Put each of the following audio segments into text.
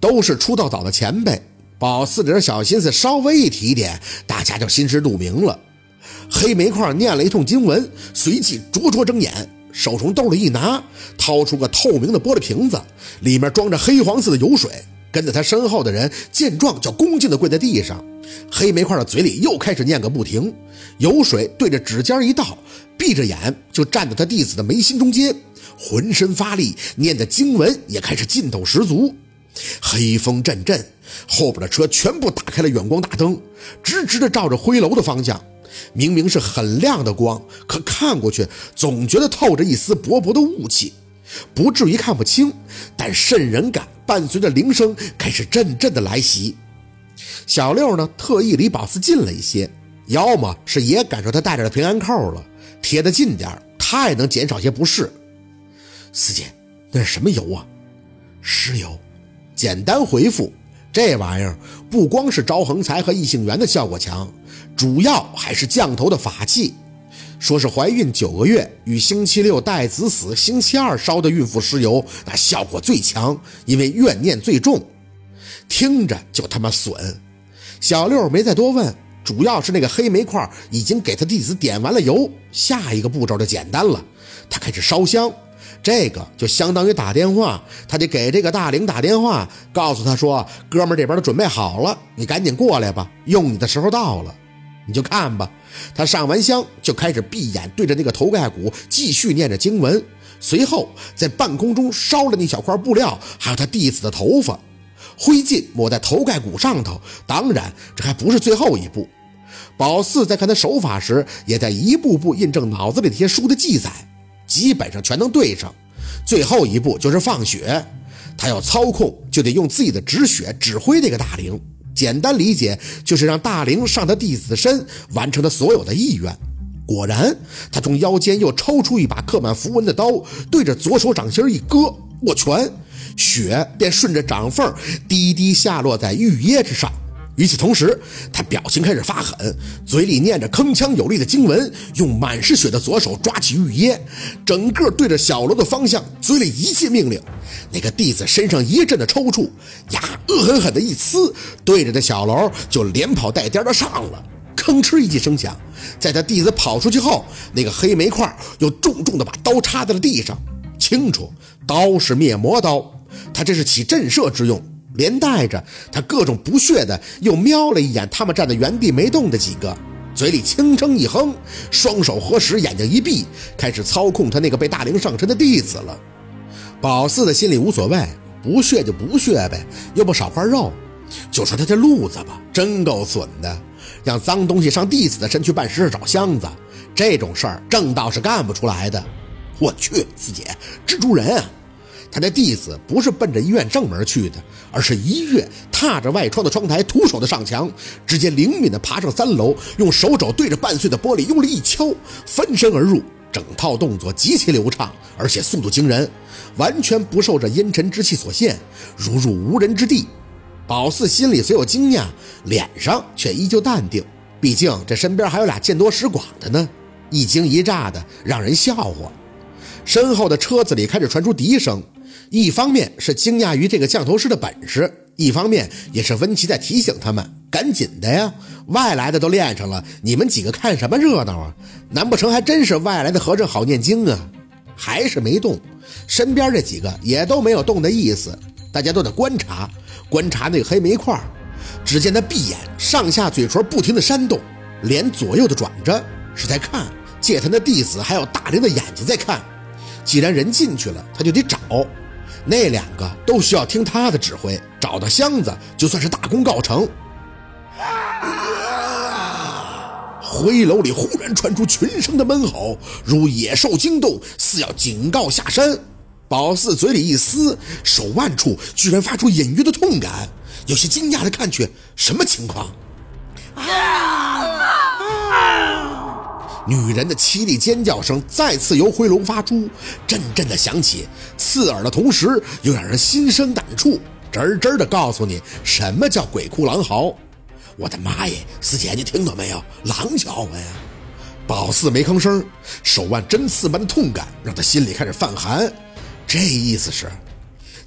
都是出道早的前辈，宝四点小心思稍微一提点，大家就心知肚明了。黑煤块念了一通经文，随即灼灼睁眼，手从兜里一拿，掏出个透明的玻璃瓶子，里面装着黑黄色的油水。跟在他身后的人见状，就恭敬地跪在地上。黑煤块的嘴里又开始念个不停，油水对着指尖一倒，闭着眼就站在他弟子的眉心中间，浑身发力，念的经文也开始劲头十足。黑风阵阵，后边的车全部打开了远光大灯，直直的照着灰楼的方向。明明是很亮的光，可看过去总觉得透着一丝薄薄的雾气，不至于看不清，但渗人感伴随着铃声开始阵阵的来袭。小六呢，特意离宝四近了一些，要么是也感受他戴着的平安扣了，贴得近点他也能减少些不适。四姐，那是什么油啊？石油。简单回复。这玩意儿不光是招横财和异性缘的效果强，主要还是降头的法器。说是怀孕九个月与星期六带子死，星期二烧的孕妇尸油，那效果最强，因为怨念最重。听着就他妈损。小六没再多问，主要是那个黑煤块已经给他弟子点完了油，下一个步骤就简单了，他开始烧香。这个就相当于打电话，他得给这个大灵打电话，告诉他说：“哥们这边都准备好了，你赶紧过来吧，用你的时候到了。”你就看吧，他上完香就开始闭眼对着那个头盖骨继续念着经文，随后在半空中烧了那小块布料，还有他弟子的头发，灰烬抹在头盖骨上头。当然，这还不是最后一步。宝四在看他手法时，也在一步步印证脑子里那些书的记载。基本上全能对上，最后一步就是放血。他要操控，就得用自己的止血指挥这个大灵。简单理解，就是让大灵上他弟子身，完成他所有的意愿。果然，他从腰间又抽出一把刻满符文的刀，对着左手掌心一割，握拳，血便顺着掌缝滴滴下落在玉椰之上。与此同时，他表情开始发狠，嘴里念着铿锵有力的经文，用满是血的左手抓起玉椰，整个对着小楼的方向，嘴里一记命令。那个弟子身上一阵的抽搐，呀恶狠狠的一呲，对着那小楼就连跑带颠的上了。吭哧一记声响，在他弟子跑出去后，那个黑煤块又重重的把刀插在了地上。清楚，刀是灭魔刀，他这是起震慑之用。连带着他各种不屑的又瞄了一眼他们站在原地没动的几个，嘴里轻声一哼，双手合十，眼睛一闭，开始操控他那个被大灵上身的弟子了。宝四的心里无所谓，不屑就不屑呗，又不少块肉。就说他这路子吧，真够损的，让脏东西上弟子的身去办事找箱子，这种事儿正道是干不出来的。我去，四姐，蜘蛛人啊！他的弟子不是奔着医院正门去的，而是一跃踏着外窗的窗台，徒手的上墙，直接灵敏的爬上三楼，用手肘对着半碎的玻璃用力一敲，翻身而入。整套动作极其流畅，而且速度惊人，完全不受这阴沉之气所限，如入无人之地。宝四心里虽有惊讶，脸上却依旧淡定，毕竟这身边还有俩见多识广的呢，一惊一乍的让人笑话。身后的车子里开始传出笛声。一方面是惊讶于这个降头师的本事，一方面也是温琪在提醒他们赶紧的呀，外来的都练上了，你们几个看什么热闹啊？难不成还真是外来的和尚好念经啊？还是没动，身边这几个也都没有动的意思，大家都在观察，观察那个黑煤块。只见他闭眼，上下嘴唇不停的扇动，脸左右的转着，是在看，借他那弟子还有大灵的眼睛在看。既然人进去了，他就得找。那两个都需要听他的指挥，找到箱子就算是大功告成。灰楼里忽然传出群声的闷吼，如野兽惊动，似要警告下山。宝四嘴里一撕，手腕处居然发出隐约的痛感，有些惊讶的看去，什么情况？女人的凄厉尖叫声再次由回楼发出，阵阵的响起，刺耳的同时又让人心生胆触，真真的告诉你什么叫鬼哭狼嚎。我的妈耶，四姐你听到没有？狼叫唤呀！宝四没吭声，手腕针刺般的痛感让他心里开始泛寒。这意思是，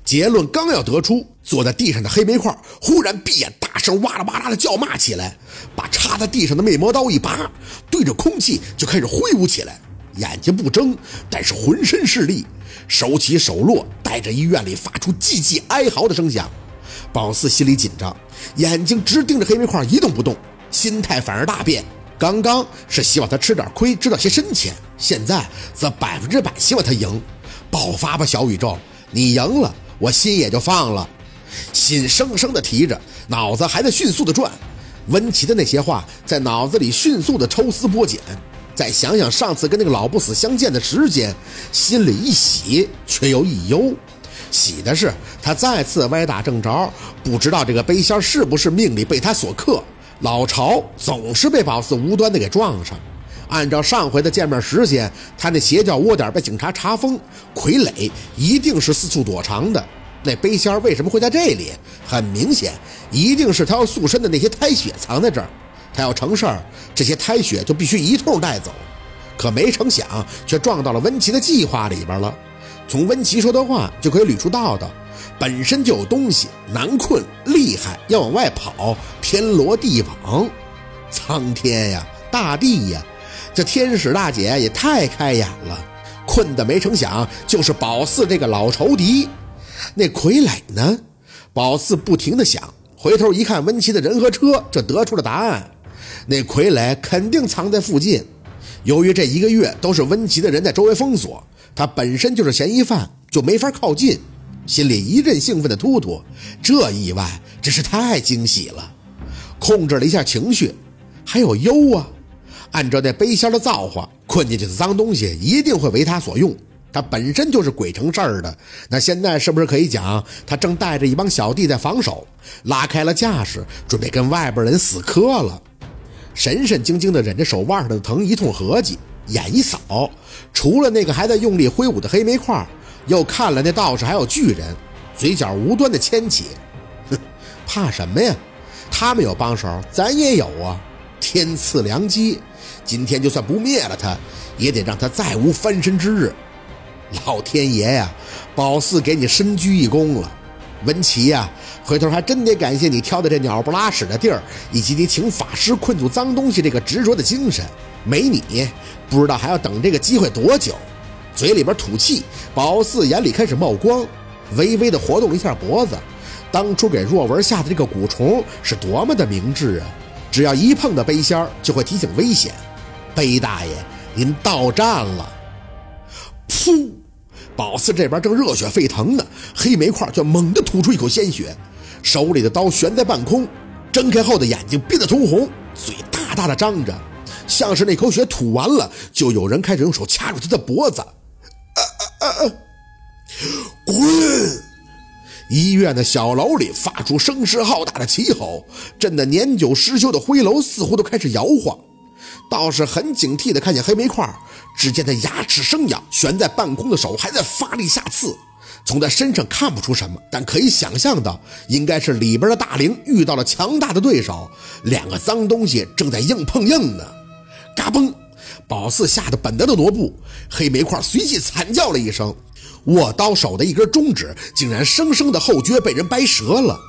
结论刚要得出，坐在地上的黑煤块忽然闭眼，声哇啦哇啦的叫骂起来，把插在地上的魅魔刀一拔，对着空气就开始挥舞起来。眼睛不睁，但是浑身是力，手起手落，带着医院里发出寂寂哀嚎的声响。宝四心里紧张，眼睛直盯着黑煤块一动不动，心态反而大变。刚刚是希望他吃点亏，知道些深浅，现在则百分之百希望他赢。爆发吧，小宇宙！你赢了，我心也就放了。心生生的提着，脑子还在迅速的转。温琪的那些话在脑子里迅速的抽丝剥茧。再想想上次跟那个老不死相见的时间，心里一喜却又一忧。喜的是他再次歪打正着，不知道这个背仙是不是命里被他所克。老巢总是被宝四无端的给撞上。按照上回的见面时间，他那邪教窝点被警察查封，傀儡一定是四处躲藏的。那背仙为什么会在这里？很明显，一定是他要塑身的那些胎血藏在这儿。他要成事儿，这些胎血就必须一通带走。可没成想，却撞到了温琪的计划里边了。从温琪说的话就可以捋出道道，本身就有东西难困厉害，要往外跑，天罗地网，苍天呀，大地呀，这天使大姐也太开眼了。困的没成想，就是宝四这个老仇敌。那傀儡呢？宝四不停的想，回头一看温琪的人和车，就得出了答案。那傀儡肯定藏在附近。由于这一个月都是温琪的人在周围封锁，他本身就是嫌疑犯，就没法靠近。心里一阵兴奋的突突，这意外真是太惊喜了。控制了一下情绪，还有忧啊。按照那背仙的造化，困进去的脏东西一定会为他所用。他本身就是鬼成事儿的，那现在是不是可以讲，他正带着一帮小弟在防守，拉开了架势，准备跟外边人死磕了？神神经经的忍着手腕上的疼，一通合计，眼一扫，除了那个还在用力挥舞的黑煤块，又看了那道士还有巨人，嘴角无端的牵起，哼，怕什么呀？他们有帮手，咱也有啊！天赐良机，今天就算不灭了他，也得让他再无翻身之日。老天爷呀，宝四给你深鞠一躬了，文琪呀。回头还真得感谢你挑的这鸟不拉屎的地儿，以及你请法师困住脏东西这个执着的精神。没你，不知道还要等这个机会多久。嘴里边吐气，宝四眼里开始冒光，微微的活动了一下脖子。当初给若文下的这个蛊虫是多么的明智啊！只要一碰到背仙儿，就会提醒危险。背大爷，您到站了！噗，宝四这边正热血沸腾呢，黑煤块却猛地吐出一口鲜血。手里的刀悬在半空，睁开后的眼睛憋得通红，嘴大大的张着，像是那口血吐完了，就有人开始用手掐住他的脖子。滚！医院的小楼里发出声势浩大的齐吼，震得年久失修的灰楼似乎都开始摇晃。道士很警惕地看见黑煤块，只见他牙齿生痒，悬在半空的手还在发力下刺。从他身上看不出什么，但可以想象到，应该是里边的大灵遇到了强大的对手，两个脏东西正在硬碰硬呢。嘎嘣，宝四吓得本能的挪步，黑煤块随即惨叫了一声，握刀手的一根中指竟然生生的后撅被人掰折了。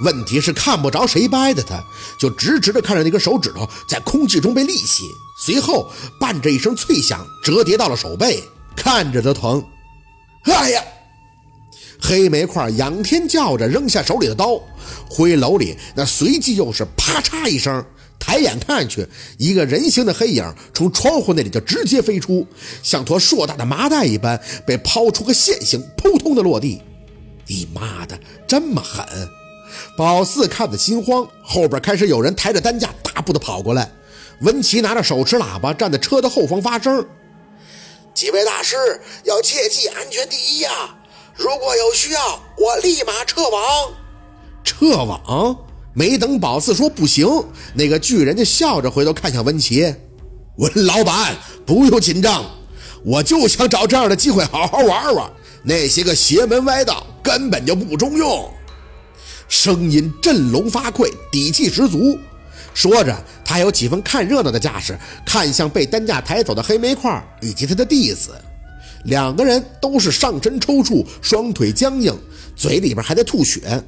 问题是看不着谁掰的，他就直直的看着那根手指头在空气中被立起，随后伴着一声脆响，折叠到了手背，看着都疼。哎呀！黑煤块仰天叫着，扔下手里的刀。灰楼里那随即又是啪嚓一声，抬眼看去，一个人形的黑影从窗户那里就直接飞出，像坨硕大的麻袋一般，被抛出个线形，扑通的落地。你妈的，这么狠！宝四看得心慌，后边开始有人抬着担架大步的跑过来。文琪拿着手持喇叭站在车的后方发声：“几位大师要切记安全第一呀！”如果有需要，我立马撤网。撤网？没等宝四说不行，那个巨人就笑着回头看向文琪：“文老板，不用紧张，我就想找这样的机会好好玩玩。那些个邪门歪道根本就不中用。”声音振聋发聩，底气十足。说着，他有几分看热闹的架势，看向被担架抬走的黑煤块以及他的弟子。两个人都是上身抽搐，双腿僵硬，嘴里边还在吐血。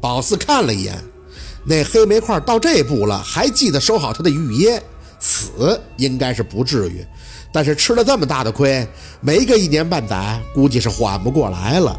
宝四看了一眼，那黑煤块到这步了，还记得收好他的玉椰，死应该是不至于，但是吃了这么大的亏，没个一年半载，估计是缓不过来了。